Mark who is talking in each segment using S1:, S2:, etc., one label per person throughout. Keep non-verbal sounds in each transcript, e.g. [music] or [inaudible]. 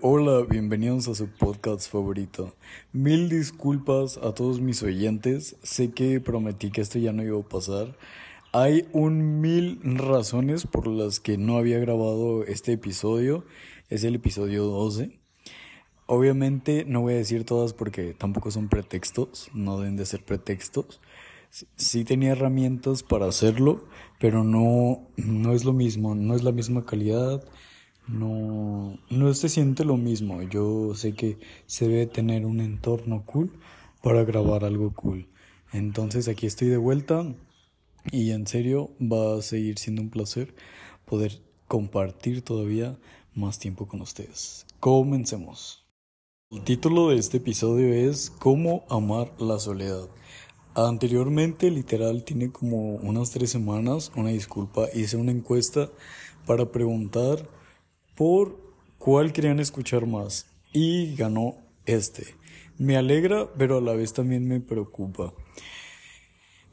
S1: Hola, bienvenidos a su podcast favorito. Mil disculpas a todos mis oyentes. Sé que prometí que esto ya no iba a pasar. Hay un mil razones por las que no había grabado este episodio. Es el episodio 12. Obviamente no voy a decir todas porque tampoco son pretextos. No deben de ser pretextos. Sí tenía herramientas para hacerlo, pero no, no es lo mismo. No es la misma calidad no, no se siente lo mismo. Yo sé que se debe tener un entorno cool para grabar algo cool. Entonces aquí estoy de vuelta y en serio va a seguir siendo un placer poder compartir todavía más tiempo con ustedes. Comencemos. El título de este episodio es Cómo amar la soledad. Anteriormente, literal, tiene como unas tres semanas, una disculpa, hice una encuesta para preguntar por cuál querían escuchar más y ganó este. Me alegra, pero a la vez también me preocupa.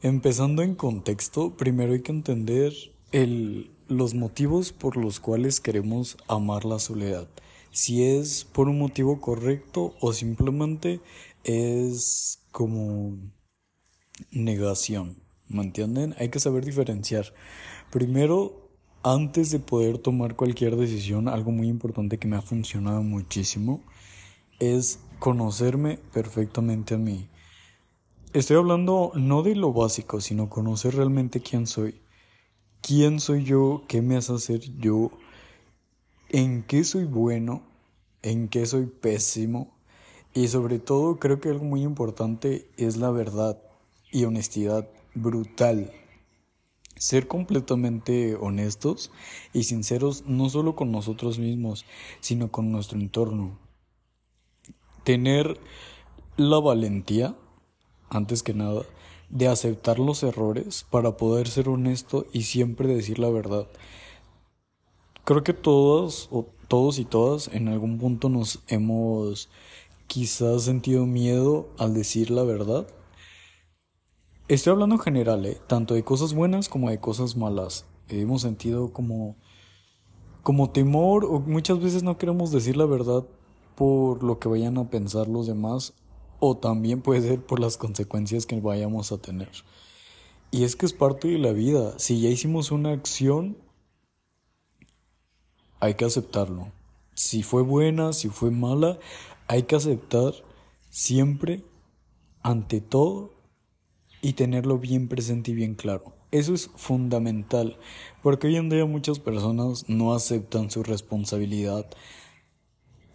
S1: Empezando en contexto, primero hay que entender el, los motivos por los cuales queremos amar la soledad. Si es por un motivo correcto o simplemente es como negación. ¿Me entienden? Hay que saber diferenciar. Primero, antes de poder tomar cualquier decisión, algo muy importante que me ha funcionado muchísimo es conocerme perfectamente a mí. Estoy hablando no de lo básico, sino conocer realmente quién soy. ¿Quién soy yo? ¿Qué me hace ser yo? ¿En qué soy bueno? ¿En qué soy pésimo? Y sobre todo creo que algo muy importante es la verdad y honestidad brutal ser completamente honestos y sinceros no solo con nosotros mismos, sino con nuestro entorno. Tener la valentía, antes que nada, de aceptar los errores para poder ser honesto y siempre decir la verdad. Creo que todos o todos y todas en algún punto nos hemos quizás sentido miedo al decir la verdad Estoy hablando en general, ¿eh? tanto de cosas buenas como de cosas malas. Hemos sentido como, como temor o muchas veces no queremos decir la verdad por lo que vayan a pensar los demás o también puede ser por las consecuencias que vayamos a tener. Y es que es parte de la vida. Si ya hicimos una acción, hay que aceptarlo. Si fue buena, si fue mala, hay que aceptar siempre, ante todo, y tenerlo bien presente y bien claro. Eso es fundamental, porque hoy en día muchas personas no aceptan su responsabilidad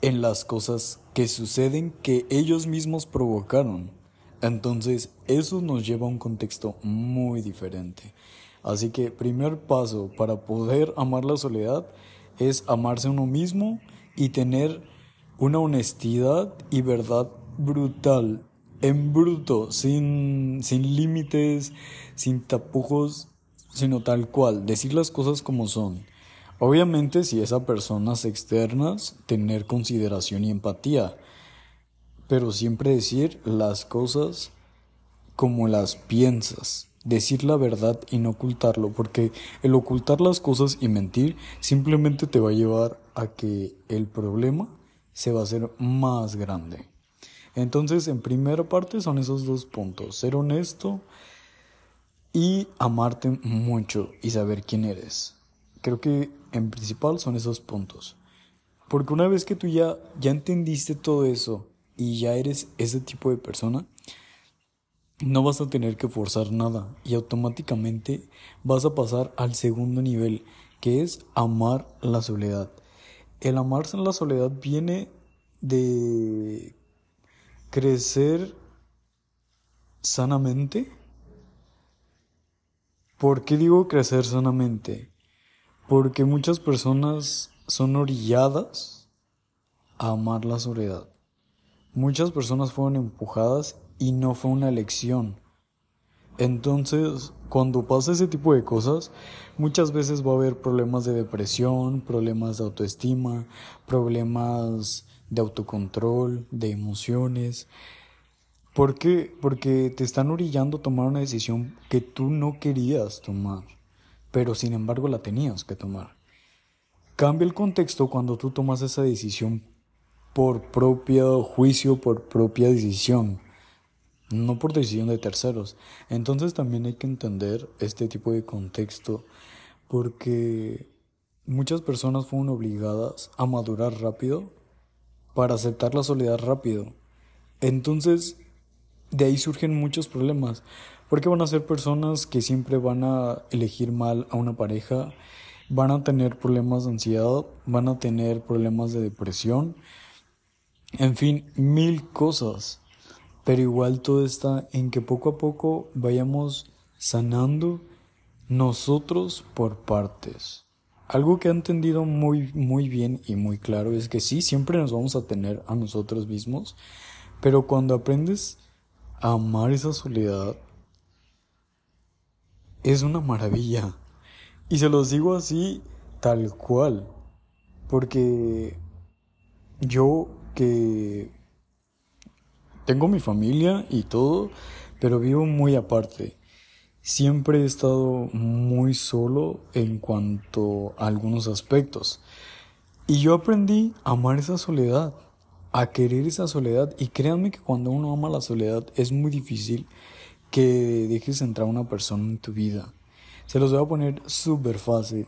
S1: en las cosas que suceden que ellos mismos provocaron. Entonces, eso nos lleva a un contexto muy diferente. Así que primer paso para poder amar la soledad es amarse a uno mismo y tener una honestidad y verdad brutal en bruto, sin, sin límites, sin tapujos, sino tal cual, decir las cosas como son. Obviamente si es a personas externas, tener consideración y empatía, pero siempre decir las cosas como las piensas, decir la verdad y no ocultarlo, porque el ocultar las cosas y mentir simplemente te va a llevar a que el problema se va a hacer más grande. Entonces, en primera parte son esos dos puntos, ser honesto y amarte mucho y saber quién eres. Creo que en principal son esos puntos. Porque una vez que tú ya, ya entendiste todo eso y ya eres ese tipo de persona, no vas a tener que forzar nada y automáticamente vas a pasar al segundo nivel, que es amar la soledad. El amarse en la soledad viene de crecer sanamente. ¿Por qué digo crecer sanamente? Porque muchas personas son orilladas a amar la soledad. Muchas personas fueron empujadas y no fue una elección. Entonces, cuando pasa ese tipo de cosas, muchas veces va a haber problemas de depresión, problemas de autoestima, problemas de autocontrol, de emociones. ¿Por qué? Porque te están orillando tomar una decisión que tú no querías tomar, pero sin embargo la tenías que tomar. Cambia el contexto cuando tú tomas esa decisión por propio juicio, por propia decisión, no por decisión de terceros. Entonces también hay que entender este tipo de contexto porque muchas personas fueron obligadas a madurar rápido para aceptar la soledad rápido. Entonces, de ahí surgen muchos problemas, porque van a ser personas que siempre van a elegir mal a una pareja, van a tener problemas de ansiedad, van a tener problemas de depresión, en fin, mil cosas. Pero igual todo está en que poco a poco vayamos sanando nosotros por partes. Algo que he entendido muy, muy bien y muy claro es que sí, siempre nos vamos a tener a nosotros mismos, pero cuando aprendes a amar esa soledad, es una maravilla. Y se los digo así, tal cual, porque yo que tengo mi familia y todo, pero vivo muy aparte. Siempre he estado muy solo en cuanto a algunos aspectos. Y yo aprendí a amar esa soledad, a querer esa soledad. Y créanme que cuando uno ama la soledad es muy difícil que dejes entrar una persona en tu vida. Se los voy a poner súper fácil.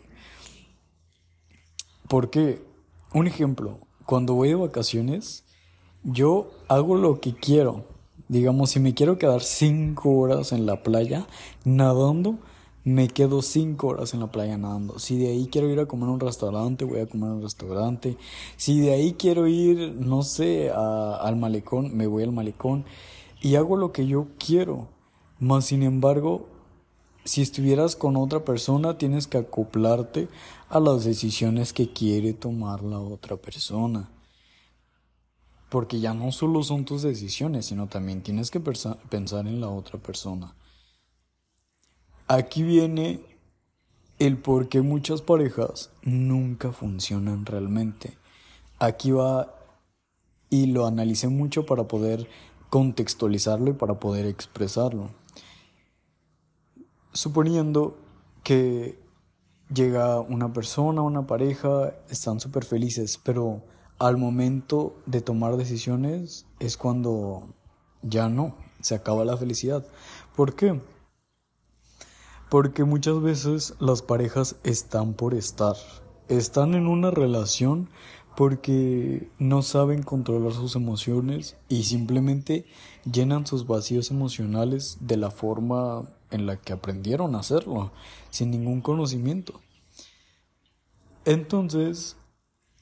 S1: Porque, un ejemplo, cuando voy de vacaciones, yo hago lo que quiero. Digamos, si me quiero quedar cinco horas en la playa nadando, me quedo cinco horas en la playa nadando. Si de ahí quiero ir a comer a un restaurante, voy a comer a un restaurante. Si de ahí quiero ir, no sé, al malecón, me voy al malecón. Y hago lo que yo quiero. Más sin embargo, si estuvieras con otra persona, tienes que acoplarte a las decisiones que quiere tomar la otra persona porque ya no solo son tus decisiones, sino también tienes que pensar en la otra persona. Aquí viene el por qué muchas parejas nunca funcionan realmente. Aquí va y lo analicé mucho para poder contextualizarlo y para poder expresarlo. Suponiendo que llega una persona, una pareja, están súper felices, pero al momento de tomar decisiones es cuando ya no, se acaba la felicidad. ¿Por qué? Porque muchas veces las parejas están por estar, están en una relación porque no saben controlar sus emociones y simplemente llenan sus vacíos emocionales de la forma en la que aprendieron a hacerlo, sin ningún conocimiento. Entonces,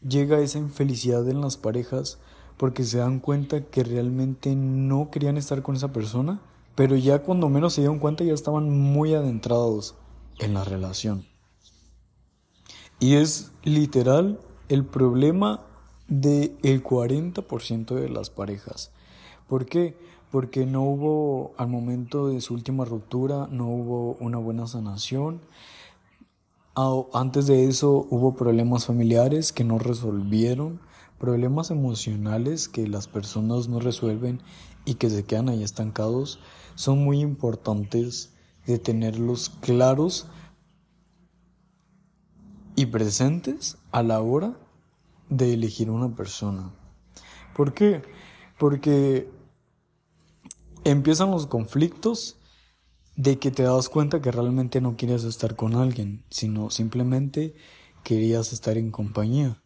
S1: llega esa infelicidad en las parejas porque se dan cuenta que realmente no querían estar con esa persona, pero ya cuando menos se dieron cuenta ya estaban muy adentrados en la relación. Y es literal el problema del el 40% de las parejas. ¿Por qué? Porque no hubo, al momento de su última ruptura, no hubo una buena sanación antes de eso hubo problemas familiares que no resolvieron, problemas emocionales que las personas no resuelven y que se quedan ahí estancados. Son muy importantes de tenerlos claros y presentes a la hora de elegir una persona. ¿Por qué? Porque empiezan los conflictos de que te das cuenta que realmente no querías estar con alguien, sino simplemente querías estar en compañía.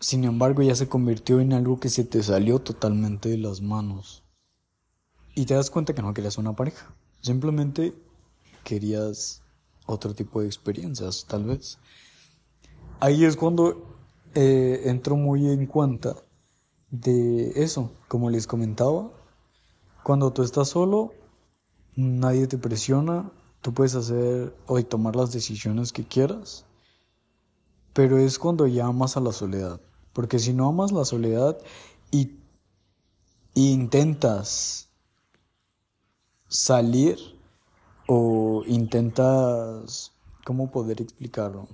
S1: Sin embargo, ya se convirtió en algo que se te salió totalmente de las manos. Y te das cuenta que no querías una pareja. Simplemente querías otro tipo de experiencias, tal vez. Ahí es cuando eh, entro muy en cuenta de eso, como les comentaba. Cuando tú estás solo, nadie te presiona, tú puedes hacer o tomar las decisiones que quieras, pero es cuando ya amas a la soledad, porque si no amas la soledad y, intentas salir o intentas, ¿cómo poder explicarlo?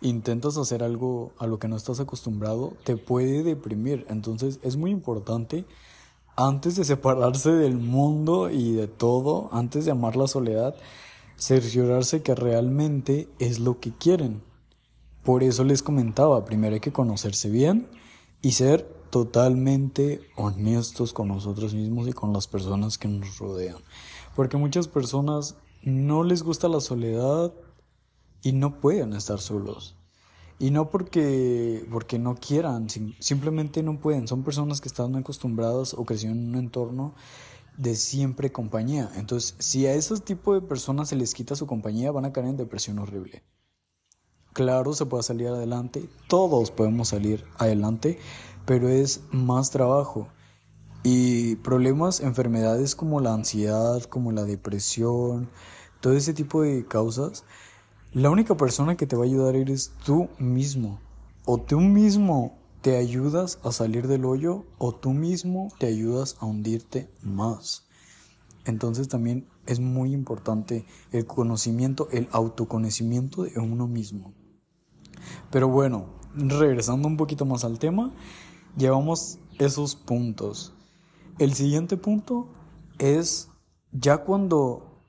S1: Intentas hacer algo a lo que no estás acostumbrado, te puede deprimir. Entonces es muy importante antes de separarse del mundo y de todo, antes de amar la soledad, cerciorarse que realmente es lo que quieren. Por eso les comentaba, primero hay que conocerse bien, y ser totalmente honestos con nosotros mismos y con las personas que nos rodean. Porque muchas personas no les gusta la soledad y no pueden estar solos. Y no porque, porque no quieran, simplemente no pueden. Son personas que están acostumbradas o crecieron en un entorno de siempre compañía. Entonces, si a ese tipo de personas se les quita su compañía, van a caer en depresión horrible. Claro, se puede salir adelante, todos podemos salir adelante, pero es más trabajo. Y problemas, enfermedades como la ansiedad, como la depresión, todo ese tipo de causas, la única persona que te va a ayudar eres tú mismo. O tú mismo te ayudas a salir del hoyo o tú mismo te ayudas a hundirte más. Entonces también es muy importante el conocimiento, el autoconocimiento de uno mismo. Pero bueno, regresando un poquito más al tema, llevamos esos puntos. El siguiente punto es ya cuando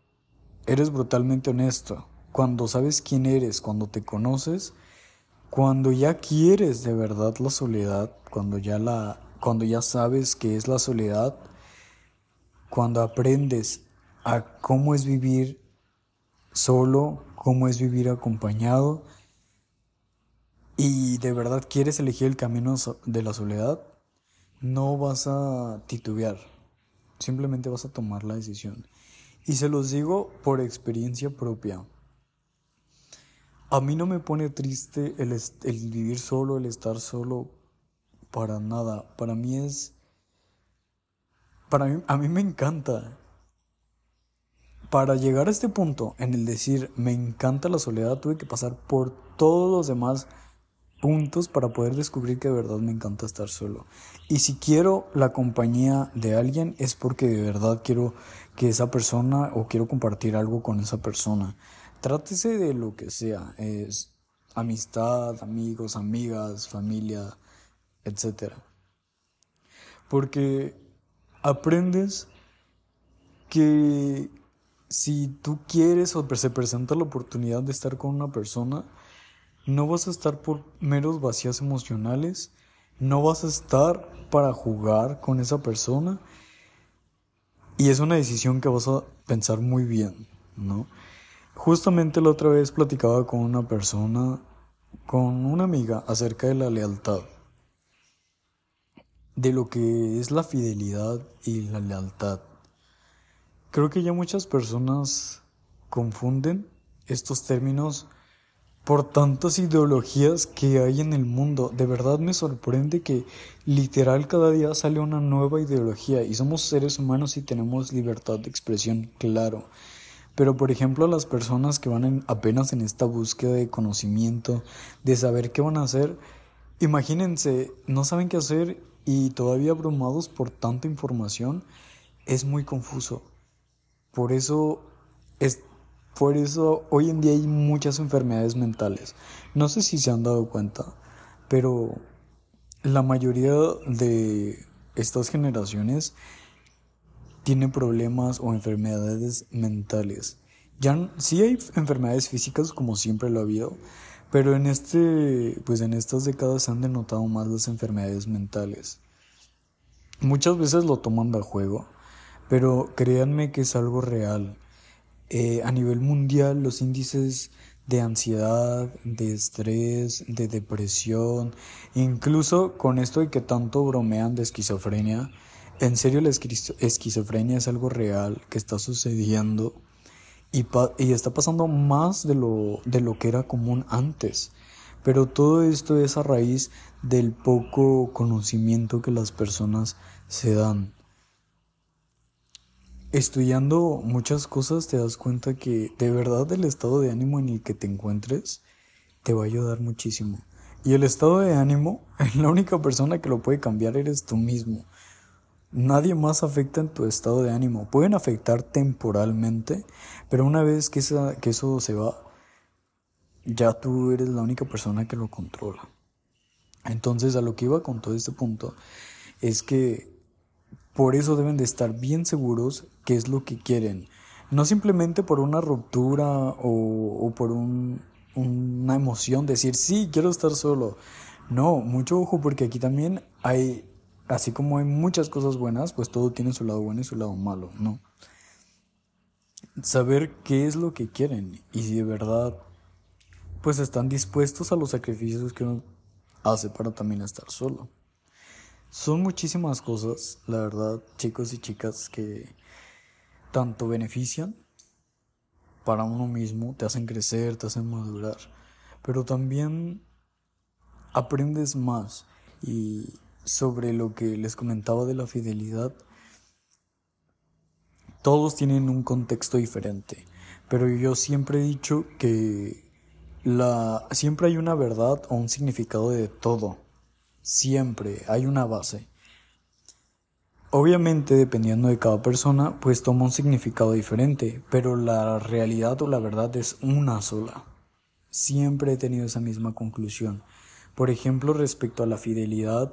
S1: eres brutalmente honesto, cuando sabes quién eres, cuando te conoces, cuando ya quieres de verdad la soledad, cuando ya la cuando ya sabes qué es la soledad, cuando aprendes a cómo es vivir solo, cómo es vivir acompañado, y de verdad quieres elegir el camino de la soledad, no vas a titubear, simplemente vas a tomar la decisión. Y se los digo por experiencia propia. A mí no me pone triste el, el vivir solo, el estar solo, para nada. Para mí es... Para mí, a mí me encanta. Para llegar a este punto, en el decir me encanta la soledad, tuve que pasar por todos los demás puntos para poder descubrir que de verdad me encanta estar solo. Y si quiero la compañía de alguien es porque de verdad quiero que esa persona o quiero compartir algo con esa persona. Trátese de lo que sea, es amistad, amigos, amigas, familia, etc. Porque aprendes que si tú quieres o se presenta la oportunidad de estar con una persona, no vas a estar por meros vacíos emocionales, no vas a estar para jugar con esa persona y es una decisión que vas a pensar muy bien, ¿no? Justamente la otra vez platicaba con una persona, con una amiga, acerca de la lealtad, de lo que es la fidelidad y la lealtad. Creo que ya muchas personas confunden estos términos por tantas ideologías que hay en el mundo. De verdad me sorprende que literal cada día sale una nueva ideología y somos seres humanos y tenemos libertad de expresión, claro. Pero por ejemplo las personas que van apenas en esta búsqueda de conocimiento, de saber qué van a hacer, imagínense, no saben qué hacer y todavía abrumados por tanta información, es muy confuso. Por eso es por eso hoy en día hay muchas enfermedades mentales. No sé si se han dado cuenta, pero la mayoría de estas generaciones tienen problemas o enfermedades mentales. Ya sí hay enfermedades físicas como siempre lo ha habido, pero en este pues en estas décadas se han denotado más las enfermedades mentales. Muchas veces lo toman de juego, pero créanme que es algo real. Eh, a nivel mundial los índices de ansiedad, de estrés, de depresión, incluso con esto de que tanto bromean de esquizofrenia, en serio la esquizofrenia es algo real que está sucediendo y, está pasando más de lo, de lo que era común antes. Pero todo esto es a raíz del poco conocimiento que las personas se dan estudiando muchas cosas te das cuenta que de verdad el estado de ánimo en el que te encuentres te va a ayudar muchísimo. Y el estado de ánimo, [laughs] la única persona que lo puede cambiar eres tú mismo. Nadie más afecta en tu estado de ánimo. Pueden afectar temporalmente, pero una vez que, que eso se va, ya tú eres la única persona que lo controla. Entonces a lo que iba con todo este punto es que por eso deben de estar bien seguros qué es lo que quieren. No simplemente por una ruptura o, por una emoción, decir, sí, quiero estar solo. No, mucho ojo porque aquí también hay, así como hay muchas cosas buenas, pues todo tiene su lado bueno y su lado malo, ¿no? Saber qué es lo que quieren y si de verdad pues están dispuestos a los sacrificios que uno hace para también estar solo. Son muchísimas cosas, la verdad, chicos y chicas, que tanto benefician para uno mismo, te hacen crecer, te hacen madurar, pero también aprendes más y sobre lo que les comentaba de la fidelidad, todos tienen un contexto diferente, pero yo siempre he dicho que la siempre hay una verdad o un significado de todo. Siempre hay una base. Obviamente, dependiendo de cada persona, pues toma un significado diferente, pero la realidad o la verdad es una sola. Siempre he tenido esa misma conclusión. Por ejemplo, respecto a la fidelidad,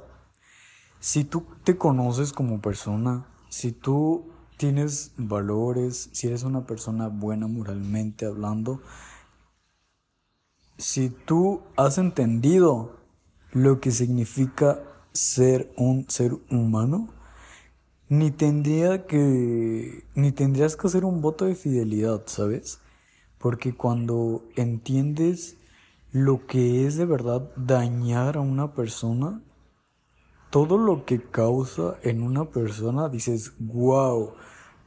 S1: si tú te conoces como persona, si tú tienes valores, si eres una persona buena moralmente hablando, si tú has entendido lo que significa ser un ser humano, ni tendría que ni tendrías que hacer un voto de fidelidad, ¿sabes? Porque cuando entiendes lo que es de verdad dañar a una persona, todo lo que causa en una persona, dices, wow,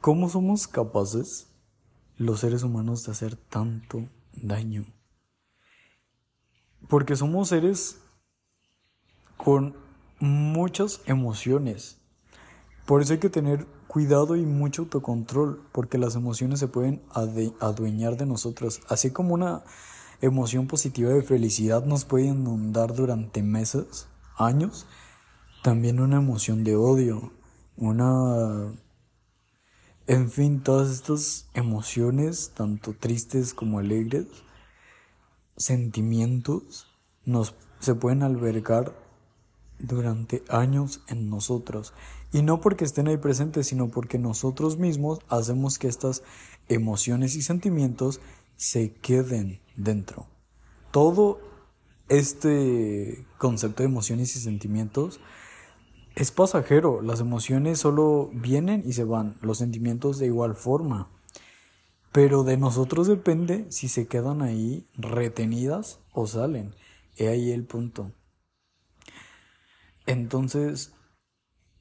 S1: ¿cómo somos capaces los seres humanos de hacer tanto daño? Porque somos seres con muchas emociones. Por eso hay que tener cuidado y mucho autocontrol, porque las emociones se pueden adueñar de nosotros. Así como una emoción positiva de felicidad nos puede inundar durante meses, años, también una emoción de odio, una... En fin, todas estas emociones, tanto tristes como alegres, sentimientos, nos, se pueden albergar durante años en nosotros. Y no porque estén ahí presentes, sino porque nosotros mismos hacemos que estas emociones y sentimientos se queden dentro. Todo este concepto de emociones y sentimientos es pasajero. Las emociones solo vienen y se van, los sentimientos de igual forma. Pero de nosotros depende si se quedan ahí retenidas o salen. He ahí el punto. Entonces,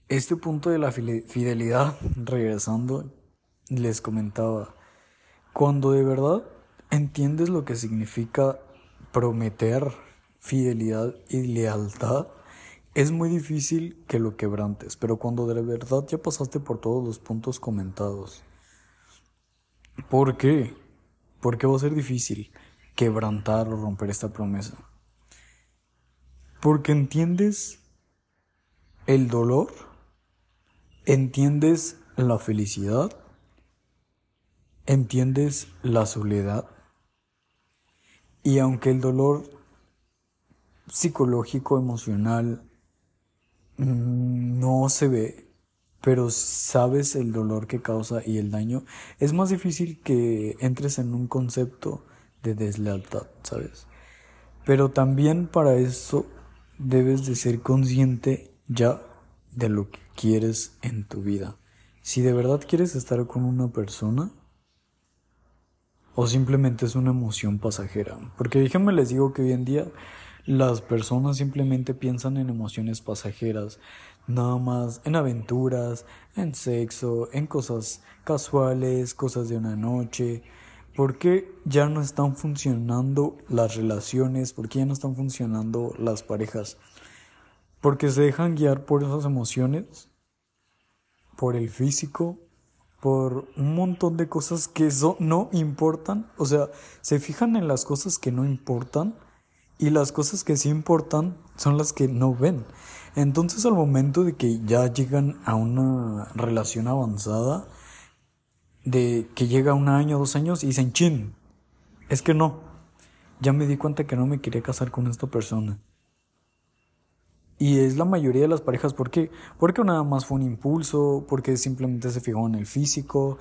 S1: este punto de la fidelidad, [laughs] regresando, les comentaba, cuando de verdad entiendes lo que significa prometer fidelidad y lealtad, es muy difícil que lo quebrantes, pero cuando de verdad ya pasaste por todos los puntos comentados, ¿por qué? ¿Por qué va a ser difícil quebrantar o romper esta promesa? Porque entiendes el dolor, entiendes la felicidad, entiendes la soledad. Y aunque el dolor psicológico, emocional, no se ve, pero sabes el dolor que causa y el daño, es más difícil que entres en un concepto de deslealtad, ¿sabes? Pero también para eso debes de ser consciente ya de lo que quieres en tu vida. Si de verdad quieres estar con una persona o simplemente es una emoción pasajera. Porque déjenme les digo que hoy en día las personas simplemente piensan en emociones pasajeras, nada más en aventuras, en sexo, en cosas casuales, cosas de una noche. ¿Por qué ya no están funcionando las relaciones? ¿Por qué ya no están funcionando las parejas? porque se dejan guiar por esas emociones, por el físico, por un montón de cosas que eso no importan, o sea, se fijan en las cosas que no importan y las cosas que sí importan son las que no ven. Entonces al momento de que ya llegan a una relación avanzada, de que llega un año, dos años y dicen, chin, es que no, ya me di cuenta que no me quería casar con esta persona. Y es la mayoría de las parejas, ¿por qué? Porque nada más fue un impulso, porque simplemente se fijaron en el físico,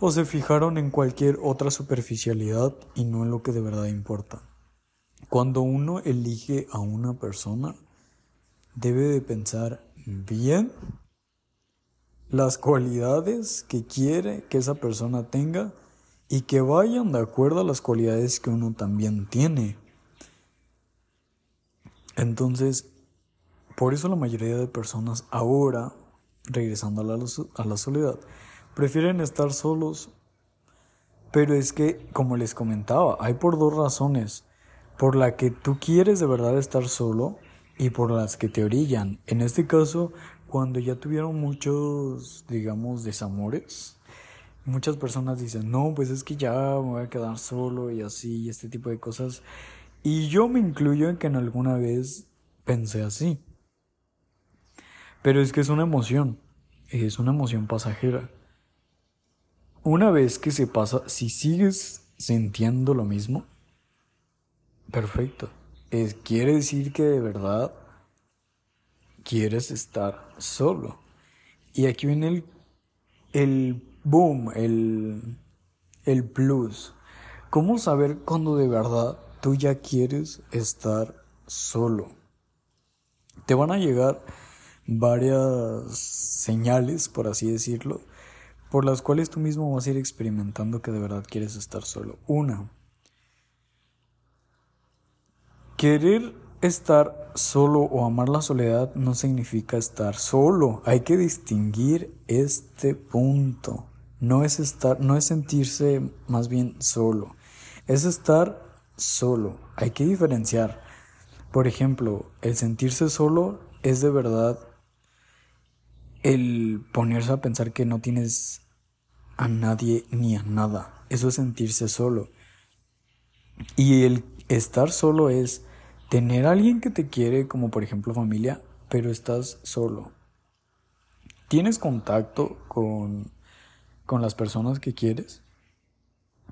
S1: o se fijaron en cualquier otra superficialidad y no en lo que de verdad importa. Cuando uno elige a una persona, debe de pensar bien las cualidades que quiere que esa persona tenga y que vayan de acuerdo a las cualidades que uno también tiene. Entonces, por eso la mayoría de personas ahora, regresando a la, a la soledad, prefieren estar solos. Pero es que, como les comentaba, hay por dos razones. Por la que tú quieres de verdad estar solo y por las que te orillan. En este caso, cuando ya tuvieron muchos, digamos, desamores, muchas personas dicen, no, pues es que ya me voy a quedar solo y así, y este tipo de cosas. Y yo me incluyo en que en alguna vez pensé así. Pero es que es una emoción, es una emoción pasajera. Una vez que se pasa, si sigues sintiendo lo mismo, perfecto. Es, quiere decir que de verdad quieres estar solo. Y aquí viene el, el boom, el, el plus. ¿Cómo saber cuando de verdad tú ya quieres estar solo? Te van a llegar varias señales, por así decirlo, por las cuales tú mismo vas a ir experimentando que de verdad quieres estar solo. Una, querer estar solo o amar la soledad no significa estar solo. Hay que distinguir este punto. No es estar, no es sentirse más bien solo. Es estar solo. Hay que diferenciar. Por ejemplo, el sentirse solo es de verdad el ponerse a pensar que no tienes a nadie ni a nada. Eso es sentirse solo. Y el estar solo es tener a alguien que te quiere, como por ejemplo familia, pero estás solo. Tienes contacto con, con las personas que quieres,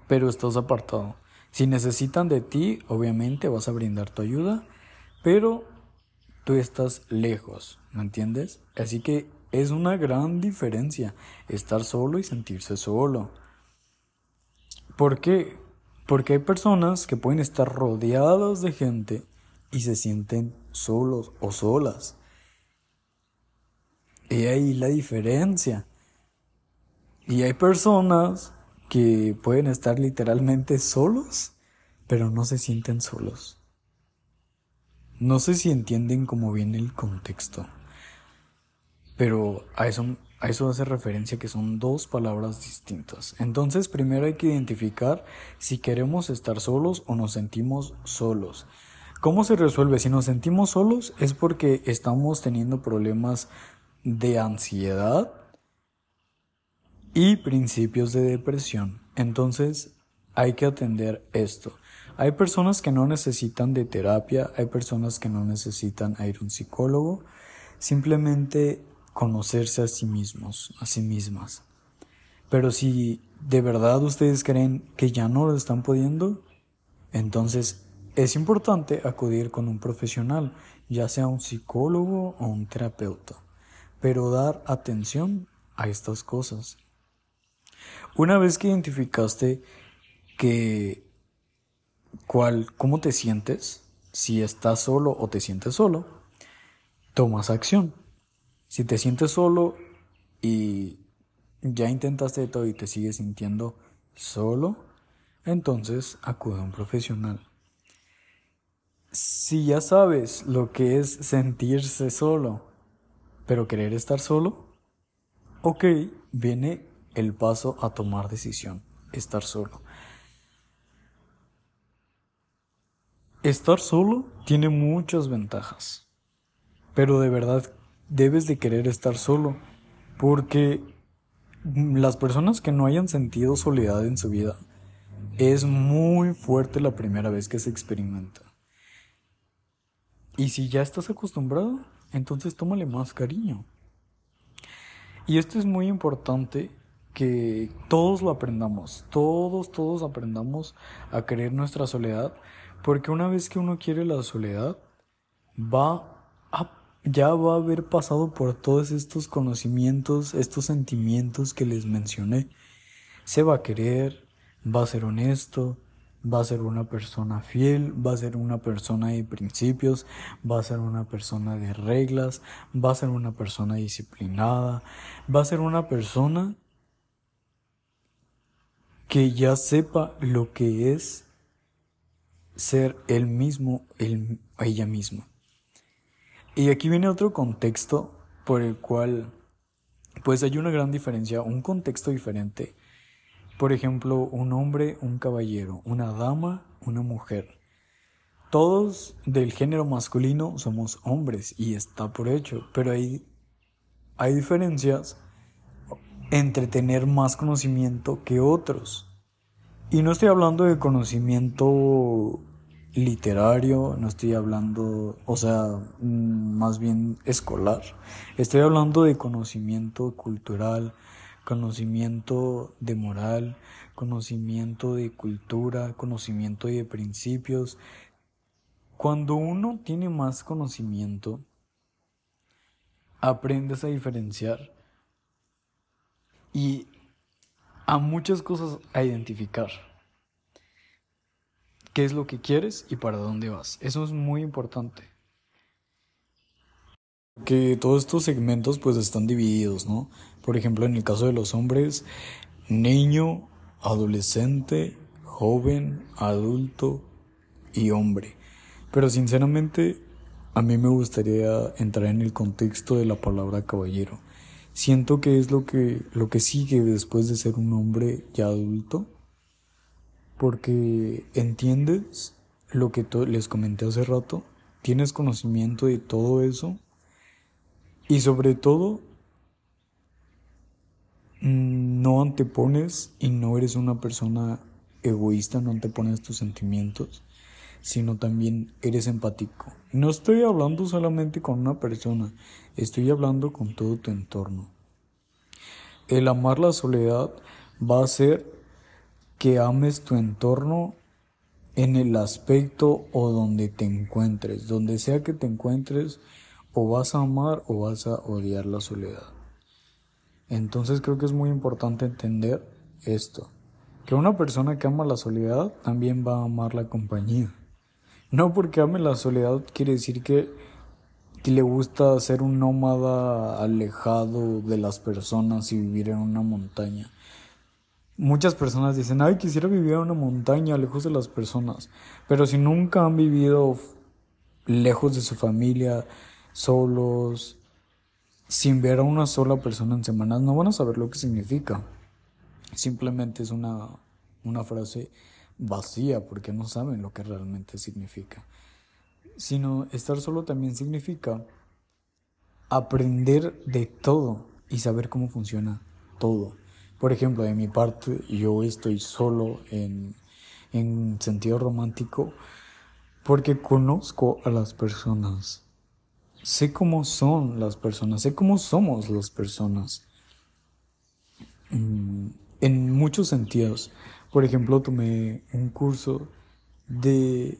S1: pero estás apartado. Si necesitan de ti, obviamente vas a brindar tu ayuda, pero tú estás lejos, ¿me entiendes? Así que es una gran diferencia estar solo y sentirse solo. ¿Por qué? Porque hay personas que pueden estar rodeadas de gente y se sienten solos o solas. Y ahí la diferencia. Y hay personas que pueden estar literalmente solos, pero no se sienten solos. No sé si entienden cómo viene el contexto, pero a eso, a eso hace referencia que son dos palabras distintas. Entonces primero hay que identificar si queremos estar solos o nos sentimos solos. ¿Cómo se resuelve? Si nos sentimos solos es porque estamos teniendo problemas de ansiedad y principios de depresión. Entonces hay que atender esto. Hay personas que no necesitan de terapia, hay personas que no necesitan ir a un psicólogo, simplemente conocerse a sí mismos, a sí mismas. Pero si de verdad ustedes creen que ya no lo están pudiendo, entonces es importante acudir con un profesional, ya sea un psicólogo o un terapeuta, pero dar atención a estas cosas. Una vez que identificaste que cuál, cómo te sientes, si estás solo o te sientes solo, tomas acción. Si te sientes solo y ya intentaste todo y te sigues sintiendo solo, entonces acude a un profesional. Si ya sabes lo que es sentirse solo, pero querer estar solo, ok, viene el paso a tomar decisión, estar solo. Estar solo tiene muchas ventajas, pero de verdad debes de querer estar solo, porque las personas que no hayan sentido soledad en su vida, es muy fuerte la primera vez que se experimenta. Y si ya estás acostumbrado, entonces tómale más cariño. Y esto es muy importante que todos lo aprendamos, todos, todos aprendamos a querer nuestra soledad, porque una vez que uno quiere la soledad, va a, ya va a haber pasado por todos estos conocimientos, estos sentimientos que les mencioné. Se va a querer, va a ser honesto, va a ser una persona fiel, va a ser una persona de principios, va a ser una persona de reglas, va a ser una persona disciplinada, va a ser una persona que ya sepa lo que es ser él mismo, ella misma. Y aquí viene otro contexto por el cual pues hay una gran diferencia, un contexto diferente. Por ejemplo, un hombre, un caballero, una dama, una mujer. Todos del género masculino somos hombres y está por hecho, pero hay, hay diferencias entre tener más conocimiento que otros. Y no estoy hablando de conocimiento literario, no estoy hablando, o sea, mm, más bien escolar. Estoy hablando de conocimiento cultural, conocimiento de moral, conocimiento de cultura, conocimiento de principios. Cuando uno tiene más conocimiento, aprendes a diferenciar y a muchas cosas a identificar qué es lo que quieres y para dónde vas. Eso es muy importante. Que todos estos segmentos pues están divididos, ¿no? Por ejemplo, en el caso de los hombres, niño, adolescente, joven, adulto y hombre. Pero sinceramente, a mí me gustaría entrar en el contexto de la palabra caballero. Siento que es lo que, lo que sigue después de ser un hombre ya adulto porque entiendes lo que les comenté hace rato, tienes conocimiento de todo eso y sobre todo no antepones y no eres una persona egoísta, no antepones tus sentimientos, sino también eres empático. No estoy hablando solamente con una persona, estoy hablando con todo tu entorno. El amar la soledad va a ser que ames tu entorno en el aspecto o donde te encuentres, donde sea que te encuentres, o vas a amar o vas a odiar la soledad. Entonces creo que es muy importante entender esto, que una persona que ama la soledad también va a amar la compañía. No porque ame la soledad quiere decir que, le gusta ser un nómada alejado de las personas y vivir en una montaña. Muchas personas dicen, ay, quisiera vivir en una montaña, lejos de las personas. Pero si nunca han vivido lejos de su familia, solos, sin ver a una sola persona en semanas, no van a saber lo que significa. Simplemente es una, una frase vacía porque no saben lo que realmente significa. Sino estar solo también significa aprender de todo y saber cómo funciona todo. Por ejemplo, de mi parte, yo estoy solo en, en sentido romántico porque conozco a las personas. Sé cómo son las personas, sé cómo somos las personas. Mm, en muchos sentidos. Por ejemplo, tomé un curso de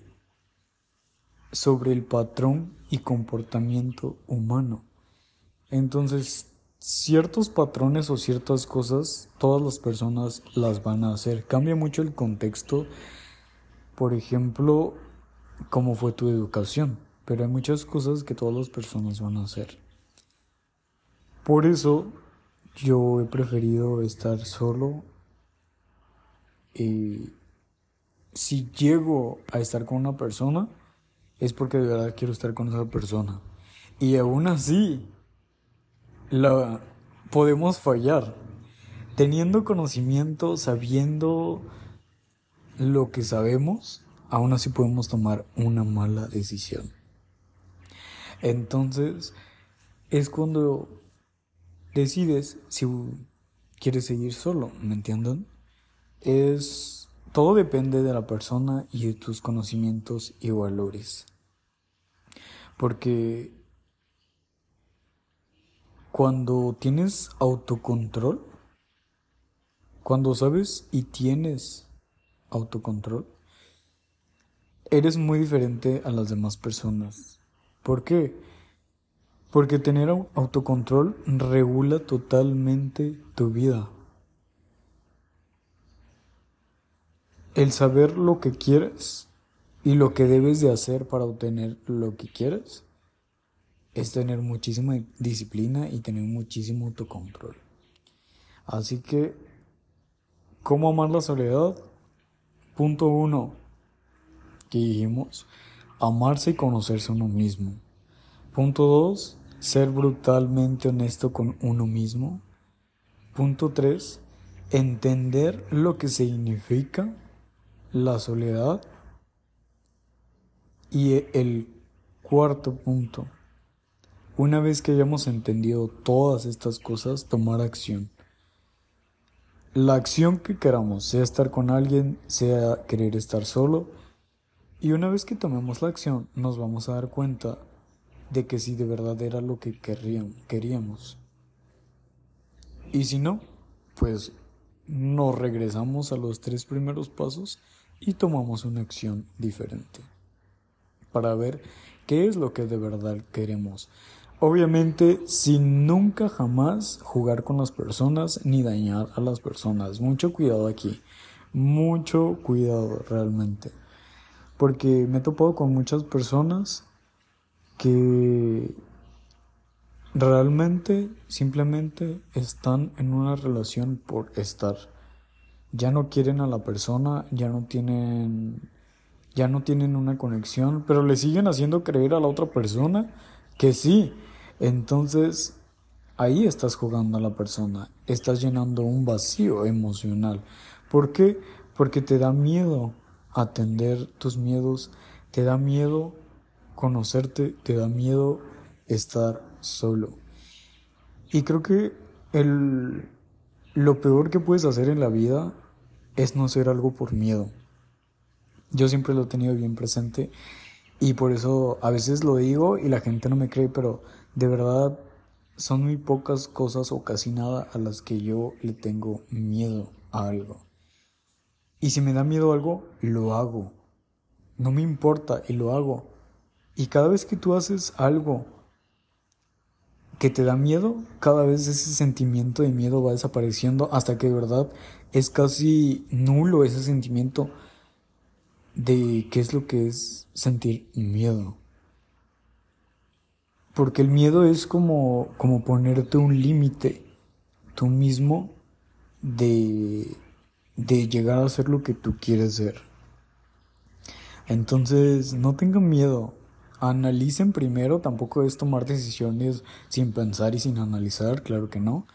S1: sobre el patrón y comportamiento humano. Entonces ciertos patrones o ciertas cosas, todas las personas las van a hacer. Cambia mucho el contexto, por ejemplo, cómo fue tu educación, pero hay muchas cosas que todas las personas van a hacer. Por eso yo he preferido estar solo y si llego a estar con una persona es porque de verdad quiero estar con esa persona. Y aún así, la podemos fallar. Teniendo conocimiento, sabiendo lo que sabemos, aún así podemos tomar una mala decisión. Entonces, es cuando decides si quieres seguir solo, ¿me entienden? Es todo depende de la persona y de tus conocimientos y valores. Porque cuando tienes autocontrol, cuando sabes y tienes autocontrol, eres muy diferente a las demás personas. ¿Por qué? Porque tener autocontrol regula totalmente tu vida. el saber lo que quieres y lo que debes de hacer para obtener lo que quieres es tener muchísima disciplina y tener muchísimo autocontrol. Así que, ¿cómo amar la soledad? Punto uno, que dijimos, amarse y conocerse uno mismo. Punto dos, ser brutalmente honesto con uno mismo. Punto tres, entender lo que significa la soledad. Y el cuarto punto, una vez que hayamos entendido todas estas cosas, tomar acción. La acción que queramos, sea estar con alguien, sea querer estar solo. Y una vez que tomemos la acción, nos vamos a dar cuenta de que si de verdad era lo que queríamos. Y si no, pues nos regresamos a los tres primeros pasos y tomamos una acción diferente para ver qué es lo que de verdad queremos. Obviamente, sin nunca jamás jugar con las personas ni dañar a las personas. Mucho cuidado aquí. Mucho cuidado realmente. Porque me he topado con muchas personas que realmente simplemente están en una relación por estar. Ya no quieren a la persona, ya no tienen ya no tienen una conexión, pero le siguen haciendo creer a la otra persona que sí. Entonces, ahí estás jugando a la persona, estás llenando un vacío emocional. ¿Por qué? Porque te da miedo atender tus miedos, te da miedo conocerte, te da miedo estar solo. Y creo que el, lo peor que puedes hacer en la vida es no hacer algo por miedo. Yo siempre lo he tenido bien presente y por eso a veces lo digo y la gente no me cree, pero de verdad son muy pocas cosas o casi nada a las que yo le tengo miedo a algo. Y si me da miedo algo, lo hago. No me importa y lo hago. Y cada vez que tú haces algo que te da miedo, cada vez ese sentimiento de miedo va desapareciendo hasta que de verdad es casi nulo ese sentimiento de qué es lo que es sentir miedo. Porque el miedo es como, como ponerte un límite tú mismo de, de llegar a ser lo que tú quieres ser. Entonces, no tengan miedo. Analicen primero, tampoco es tomar decisiones sin pensar y sin analizar, claro que no.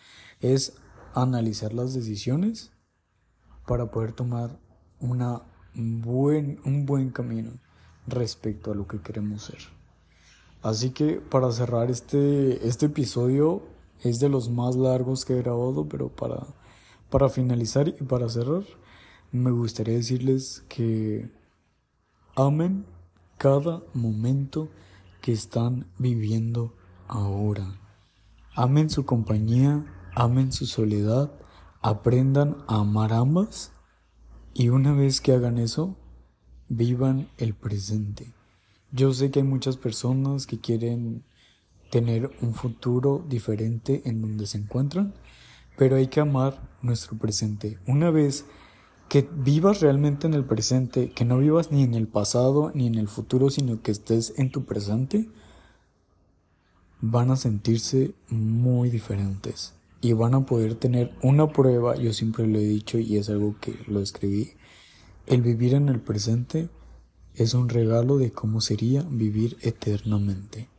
S1: Es analizar las decisiones para poder tomar una buen, un buen camino respecto a lo que queremos ser. Así que para cerrar este, este episodio es de los más largos que he grabado, pero para, para finalizar y para cerrar, me gustaría decirles que amen cada momento que están viviendo ahora. Amen su compañía, amen su soledad, aprendan a amar ambas y una vez que hagan eso, vivan el presente. Yo sé que hay muchas personas que quieren tener un futuro diferente en donde se encuentran, pero hay que amar nuestro presente. Una vez que vivas realmente en el presente, que no vivas ni en el pasado ni en el futuro, sino que estés en tu presente, van a sentirse muy diferentes y van a poder tener una prueba, yo siempre lo he dicho y es algo que lo escribí, el vivir en el presente es un regalo de cómo sería vivir eternamente.